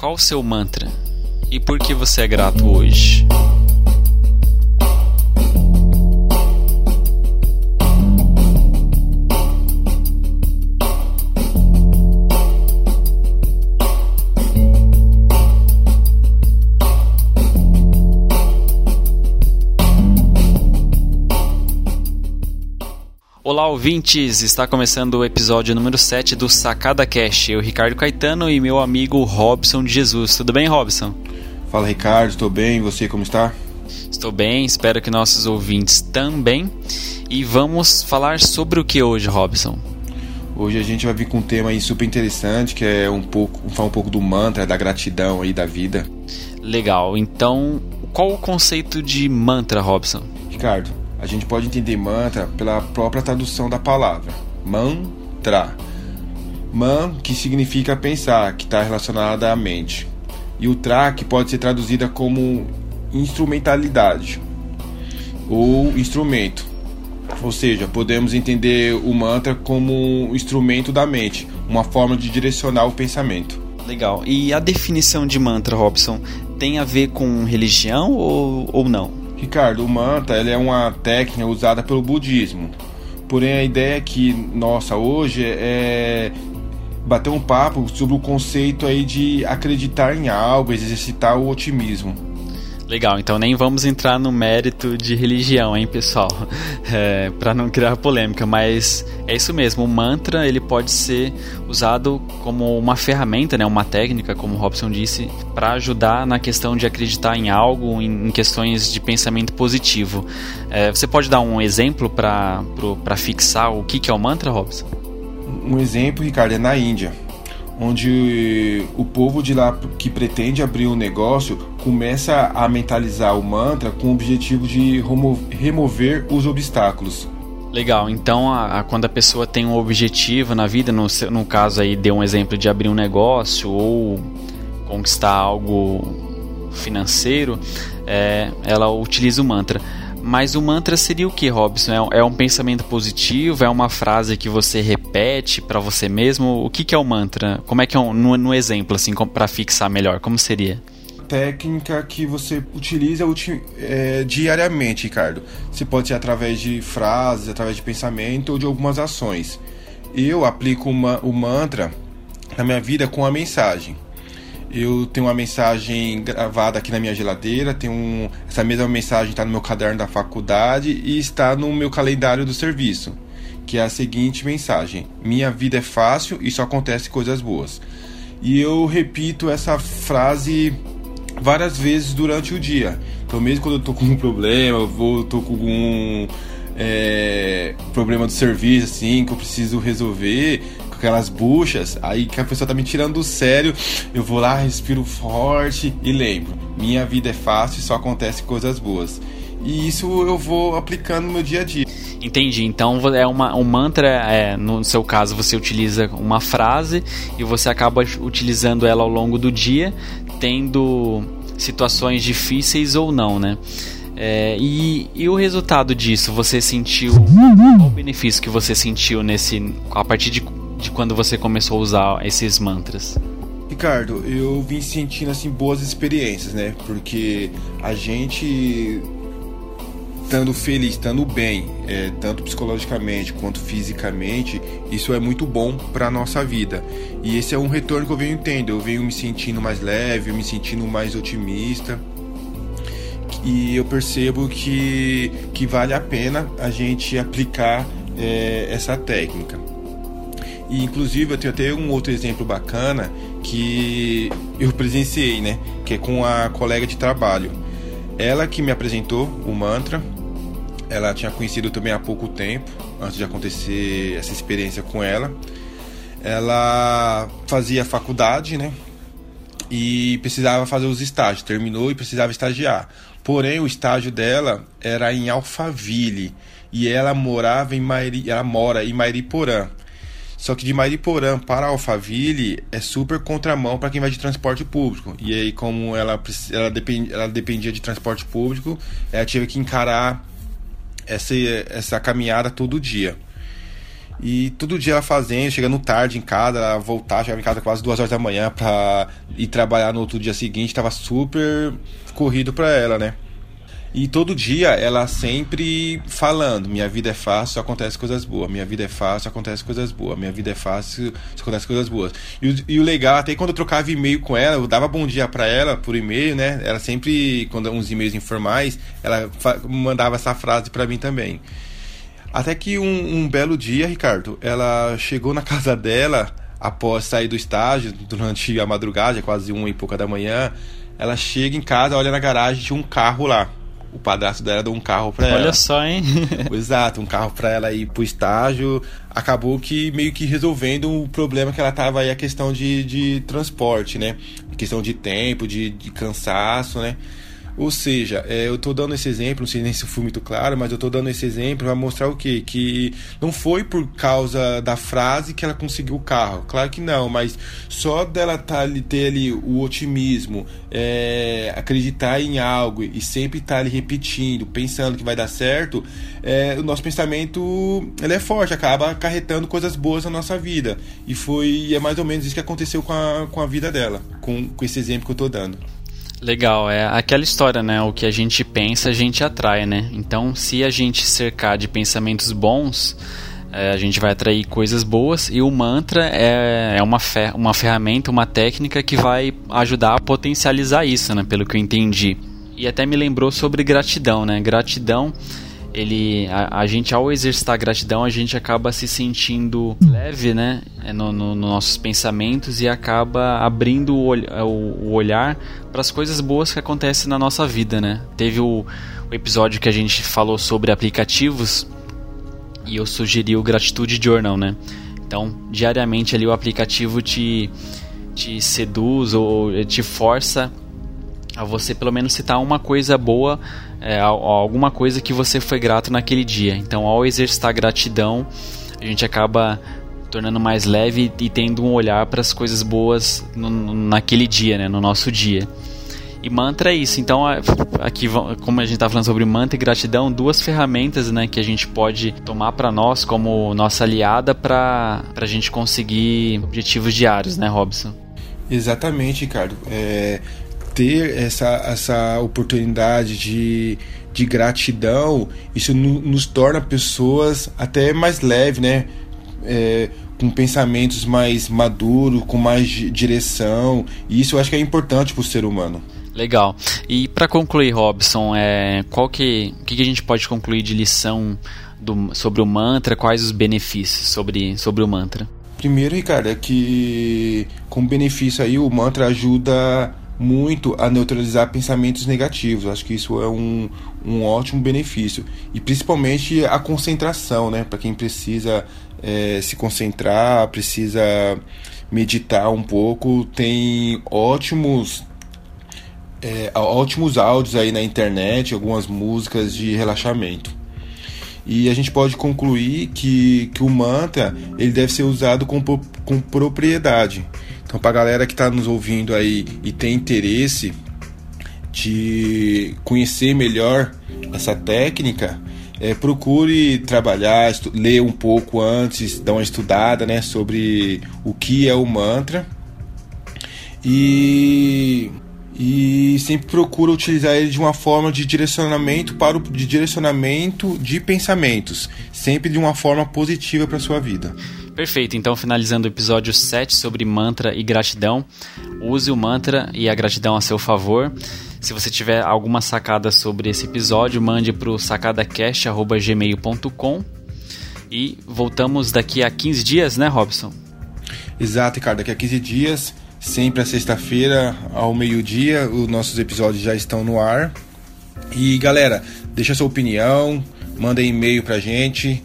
Qual o seu mantra? E por que você é grato hoje? Olá, ouvintes! Está começando o episódio número 7 do Sacada Cash. Eu, Ricardo Caetano e meu amigo Robson de Jesus. Tudo bem, Robson? Fala, Ricardo. Estou bem. E você, como está? Estou bem. Espero que nossos ouvintes também. E vamos falar sobre o que hoje, Robson? Hoje a gente vai vir com um tema super interessante, que é um pouco, falar um pouco do mantra, da gratidão aí da vida. Legal. Então, qual o conceito de mantra, Robson? Ricardo, a gente pode entender mantra pela própria tradução da palavra. Mantra. Man, que significa pensar, que está relacionada à mente. E o tra, que pode ser traduzida como instrumentalidade ou instrumento. Ou seja, podemos entender o mantra como um instrumento da mente, uma forma de direcionar o pensamento. Legal. E a definição de mantra, Robson, tem a ver com religião ou, ou não? Ricardo, o ele é uma técnica usada pelo budismo. Porém, a ideia que nossa hoje é bater um papo sobre o conceito aí de acreditar em algo, exercitar o otimismo. Legal, então nem vamos entrar no mérito de religião, hein, pessoal, é, para não criar polêmica, mas é isso mesmo. O mantra ele pode ser usado como uma ferramenta, né, uma técnica, como o Robson disse, para ajudar na questão de acreditar em algo, em, questões de pensamento positivo. É, você pode dar um exemplo para fixar o que, que é o mantra, Robson? Um exemplo, Ricardo, é na Índia onde o povo de lá que pretende abrir um negócio começa a mentalizar o mantra com o objetivo de remover os obstáculos. Legal, então a, a, quando a pessoa tem um objetivo na vida, no, no caso aí deu um exemplo de abrir um negócio ou conquistar algo financeiro, é, ela utiliza o mantra. Mas o mantra seria o que, Robson? É, é um pensamento positivo? É uma frase que você repete para você mesmo? O que, que é o mantra? Como é que é um, no, no exemplo, assim, para fixar melhor? Como seria? técnica que você utiliza é, diariamente, Ricardo. Você pode ser através de frases, através de pensamento ou de algumas ações. Eu aplico uma, o mantra na minha vida com a mensagem. Eu tenho uma mensagem gravada aqui na minha geladeira, tenho um, essa mesma mensagem está no meu caderno da faculdade e está no meu calendário do serviço, que é a seguinte mensagem: Minha vida é fácil e só acontece coisas boas. E eu repito essa frase várias vezes durante o dia. Então, mesmo quando eu tô com um problema, eu vou, tô com algum é, problema do serviço, assim, que eu preciso resolver, aquelas buchas, aí que a pessoa tá me tirando do sério, eu vou lá, respiro forte e lembro: minha vida é fácil e só acontece coisas boas. E isso eu vou aplicando no meu dia a dia. Entendi. Então é uma, um mantra, é, no seu caso, você utiliza uma frase e você acaba utilizando ela ao longo do dia, tendo situações difíceis ou não, né? É, e, e, o resultado disso, você sentiu qual o benefício que você sentiu nesse a partir de de quando você começou a usar esses mantras? Ricardo, eu vim sentindo assim boas experiências, né? Porque a gente estando feliz, estando bem, é, tanto psicologicamente quanto fisicamente, isso é muito bom para nossa vida. E esse é um retorno que eu venho tendo. Eu venho me sentindo mais leve, me sentindo mais otimista. E eu percebo que, que vale a pena a gente aplicar é, essa técnica. E inclusive eu tenho até um outro exemplo bacana que eu presenciei, né? Que é com a colega de trabalho. Ela que me apresentou o mantra. Ela tinha conhecido também há pouco tempo, antes de acontecer essa experiência com ela. Ela fazia faculdade, né? E precisava fazer os estágios. Terminou e precisava estagiar. Porém, o estágio dela era em Alphaville e ela morava em Mairi, ela mora em Mairiporã. Só que de Mariporã para Alphaville é super contramão para quem vai de transporte público. E aí, como ela, ela, depend, ela dependia de transporte público, ela tinha que encarar essa, essa caminhada todo dia. E todo dia ela fazendo, chegando tarde em casa, voltar, chegava em casa quase duas horas da manhã pra ir trabalhar no outro dia seguinte, tava super corrido pra ela, né? E todo dia ela sempre falando: minha vida é fácil, acontece coisas boas. Minha vida é fácil, acontece coisas boas. Minha vida é fácil, acontece coisas boas. E e o legal, até quando eu trocava e-mail com ela, eu dava bom dia para ela por e-mail, né? Ela sempre, quando uns e-mails informais, ela mandava essa frase para mim também. Até que um, um belo dia, Ricardo, ela chegou na casa dela após sair do estágio durante a madrugada, quase uma e pouca da manhã. Ela chega em casa, olha na garagem, tinha um carro lá o padrasto dela deu um carro para ela. Olha só, hein? Exato, um carro para ela ir pro estágio. Acabou que meio que resolvendo o problema que ela tava aí, a questão de, de transporte, né? questão de tempo, de, de cansaço, né? Ou seja, é, eu estou dando esse exemplo, não sei nem se foi muito claro, mas eu estou dando esse exemplo para mostrar o quê? Que não foi por causa da frase que ela conseguiu o carro. Claro que não, mas só dela tá, ter ali o otimismo, é, acreditar em algo e sempre estar tá ali repetindo, pensando que vai dar certo, é, o nosso pensamento ele é forte, acaba acarretando coisas boas na nossa vida. E foi é mais ou menos isso que aconteceu com a, com a vida dela, com, com esse exemplo que eu estou dando. Legal, é aquela história, né? O que a gente pensa, a gente atrai, né? Então, se a gente cercar de pensamentos bons, é, a gente vai atrair coisas boas e o mantra é, é uma, fer uma ferramenta, uma técnica que vai ajudar a potencializar isso, né? Pelo que eu entendi. E até me lembrou sobre gratidão, né? Gratidão ele a, a, gente ao exercitar gratidão a gente acaba se sentindo leve né? É, no, no, no nossos pensamentos e acaba abrindo o, o, o olhar para as coisas boas que acontecem na nossa vida né? Teve o, o, episódio que a gente falou sobre aplicativos e eu sugeri o gratitude journal né? Então diariamente ali o aplicativo te te seduz ou te força a você pelo menos citar uma coisa boa é, alguma coisa que você foi grato naquele dia. Então, ao exercitar gratidão, a gente acaba tornando mais leve e tendo um olhar para as coisas boas no, naquele dia, né, no nosso dia. E mantra é isso. Então, aqui, como a gente está falando sobre mantra e gratidão, duas ferramentas né, que a gente pode tomar para nós como nossa aliada para a gente conseguir objetivos diários, né, Robson? Exatamente, Ricardo. É, ter essa, essa oportunidade de, de gratidão, isso nos torna pessoas até mais leves, né? É, com pensamentos mais maduros, com mais direção. E isso eu acho que é importante para o ser humano. Legal. E para concluir, Robson, é, qual que, que, que a gente pode concluir de lição do, sobre o mantra? Quais os benefícios sobre, sobre o mantra? Primeiro, Ricardo, é que com benefício aí o mantra ajuda muito a neutralizar pensamentos negativos. Acho que isso é um, um ótimo benefício. E principalmente a concentração, né? Para quem precisa é, se concentrar, precisa meditar um pouco, tem ótimos. É, ótimos áudios aí na internet, algumas músicas de relaxamento. E a gente pode concluir que, que o mantra ele deve ser usado com, com propriedade. Então, para a galera que está nos ouvindo aí e tem interesse de conhecer melhor essa técnica, é, procure trabalhar, ler um pouco antes, dar uma estudada né, sobre o que é o mantra. E, e sempre procura utilizar ele de uma forma de direcionamento para o de direcionamento de pensamentos, sempre de uma forma positiva para sua vida. Perfeito, então finalizando o episódio 7 sobre mantra e gratidão, use o mantra e a gratidão a seu favor. Se você tiver alguma sacada sobre esse episódio, mande para o sacadacast.gmail.com e voltamos daqui a 15 dias, né, Robson? Exato, Ricardo, daqui a 15 dias, sempre a sexta-feira ao meio-dia, os nossos episódios já estão no ar. E galera, deixa sua opinião, manda e-mail pra gente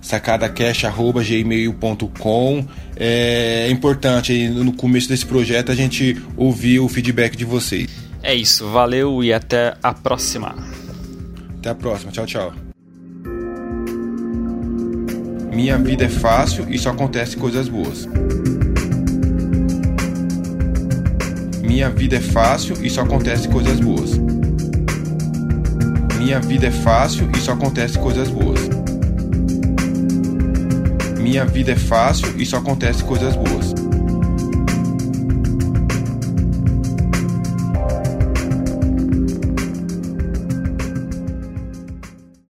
sacadacast.gmail.com é importante aí, no começo desse projeto a gente ouvir o feedback de vocês. É isso, valeu e até a próxima. Até a próxima, tchau, tchau. Minha vida é fácil e só acontece coisas boas. Minha vida é fácil e só acontece coisas boas. Minha vida é fácil e só acontece coisas boas. minha vida é fácil e só acontece coisas boas.